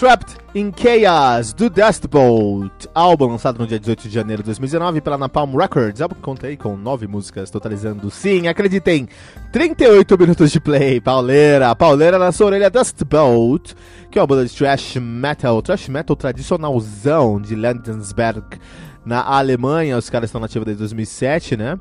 Trapped in Chaos, do Dust Bolt, álbum lançado no dia 18 de janeiro de 2019 pela Napalm Records. Álbum que contei com nove músicas, totalizando, sim, acreditem, 38 minutos de play. Pauleira, pauleira na sua orelha, Dust Bolt, que é uma banda de thrash metal, thrash metal tradicionalzão de Landensberg, na Alemanha. Os caras estão nativos desde 2007, né?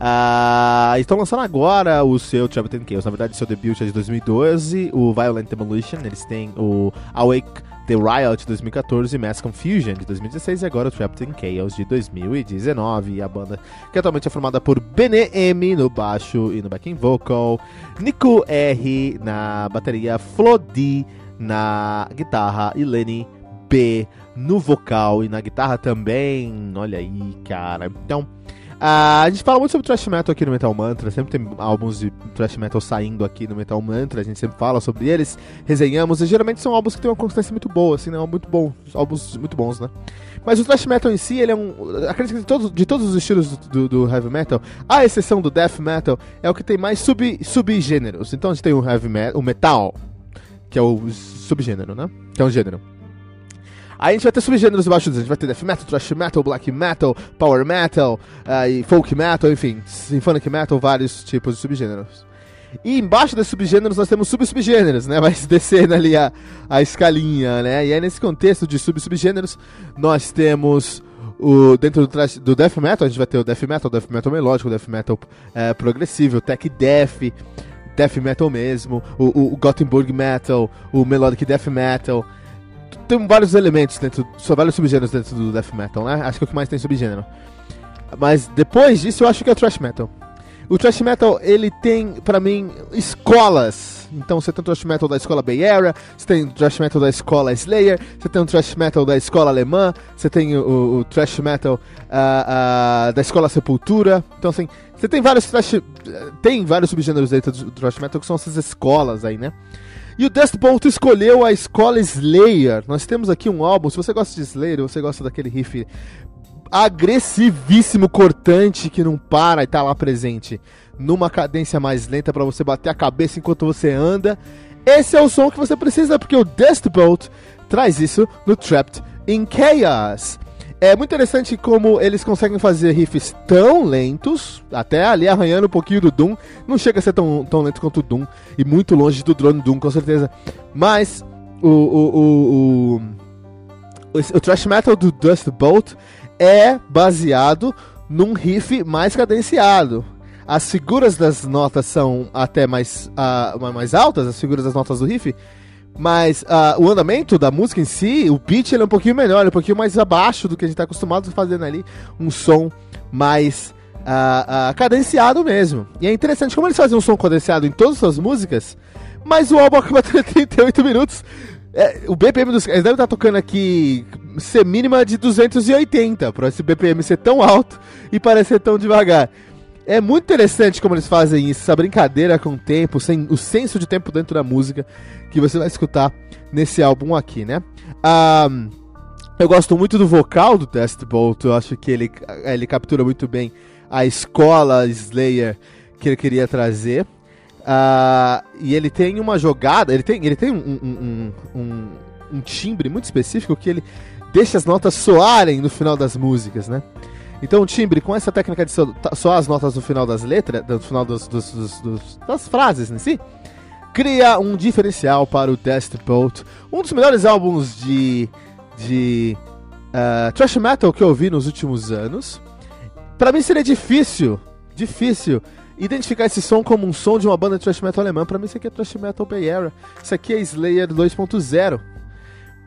Uh, estão lançando agora o seu Travel Chaos, na verdade seu debut é de 2012, o Violent Demolition, eles têm o Awake the Riot de 2014, Mass Confusion de 2016 e agora o Trapped in Chaos de 2019. E a banda que atualmente é formada por Bene M no baixo e no backing vocal, Nico R na bateria, Flodi na guitarra e Lenny B no vocal e na guitarra também. Olha aí, cara. Então, Uh, a gente fala muito sobre thrash metal aqui no Metal Mantra, sempre tem álbuns de thrash metal saindo aqui no Metal Mantra, a gente sempre fala sobre eles, resenhamos, e geralmente são álbuns que têm uma consistência muito boa, assim, né? Muito bom, álbuns muito bons, né? Mas o thrash metal em si, ele é um. Acredito que de todos, de todos os estilos do, do, heavy metal, à exceção do death metal, é o que tem mais sub, subgêneros. Então a gente tem o heavy metal, o metal, que é o subgênero, né? Que é um gênero. Aí a gente vai ter subgêneros embaixo disso. A gente vai ter death metal, thrash metal, black metal, power metal, uh, e folk metal, enfim, symphonic metal, vários tipos de subgêneros. E embaixo desses subgêneros nós temos sub-subgêneros, né? Vai descendo ali a, a escalinha, né? E aí nesse contexto de sub-subgêneros nós temos o, dentro do, do death metal, a gente vai ter o death metal, death metal melódico, death metal é, progressivo, tech death, death metal mesmo, o, o, o Gothenburg metal, o melodic death metal, tem vários elementos dentro, só vários subgêneros dentro do death metal, né? Acho que é o que mais tem subgênero. Mas depois disso eu acho que é o thrash metal. O thrash metal, ele tem, para mim, escolas. Então você tem o thrash metal da escola Bay Area, você tem o thrash metal da escola Slayer, você tem o thrash metal da escola alemã, você tem o, o, thrash metal uh, uh, da escola Sepultura. Então assim, você tem vários thrash, tem vários subgêneros dentro do thrash metal que são essas escolas aí, né? E o Dust escolheu a escola Slayer. Nós temos aqui um álbum, se você gosta de Slayer, você gosta daquele riff agressivíssimo, cortante, que não para e tá lá presente numa cadência mais lenta para você bater a cabeça enquanto você anda. Esse é o som que você precisa, porque o Dust Bolt traz isso no Trapped in Chaos. É muito interessante como eles conseguem fazer riffs tão lentos, até ali arranhando um pouquinho do Doom. Não chega a ser tão, tão lento quanto o Doom, e muito longe do drone Doom, com certeza. Mas o, o, o, o, o thrash metal do Dust Bolt é baseado num riff mais cadenciado. As figuras das notas são até mais, uh, mais altas, as figuras das notas do riff, mas uh, o andamento da música em si, o beat ele é um pouquinho melhor, é um pouquinho mais abaixo do que a gente está acostumado fazendo ali. Um som mais uh, uh, cadenciado mesmo. E é interessante como eles fazem um som cadenciado em todas as suas músicas, mas o álbum acaba tendo 38 minutos. É, o BPM dos eles devem estar tocando aqui ser mínima de 280 para esse BPM ser tão alto e parecer tão devagar. É muito interessante como eles fazem isso, essa brincadeira com o tempo, sem, o senso de tempo dentro da música que você vai escutar nesse álbum aqui, né? Eu gosto muito do vocal do Test Bolt, eu acho que ele, ele captura muito bem a escola Slayer que ele queria trazer. Uh, e ele tem uma jogada, ele tem, ele tem um, um, um, um, timbre muito específico que ele deixa as notas soarem no final das músicas, né? Então timbre, com essa técnica de soar as notas no final das letras, no final dos, dos, dos, das frases em si, cria um diferencial para o Dust Bolt, um dos melhores álbuns de, de uh, thrash metal que eu ouvi nos últimos anos. Para mim seria difícil, difícil identificar esse som como um som de uma banda de thrash metal alemã. Para mim isso aqui é thrash metal Bay. Isso aqui é Slayer 2.0.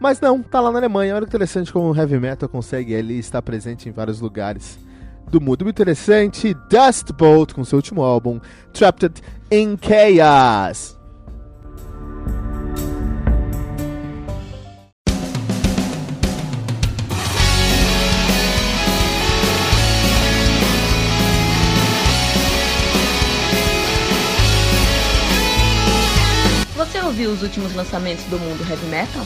Mas não, tá lá na Alemanha. Olha que interessante como o heavy metal consegue ali estar presente em vários lugares do mundo. Muito interessante. Dust Bolt com seu último álbum, Trapped in Chaos. Você ouviu os últimos lançamentos do mundo heavy metal?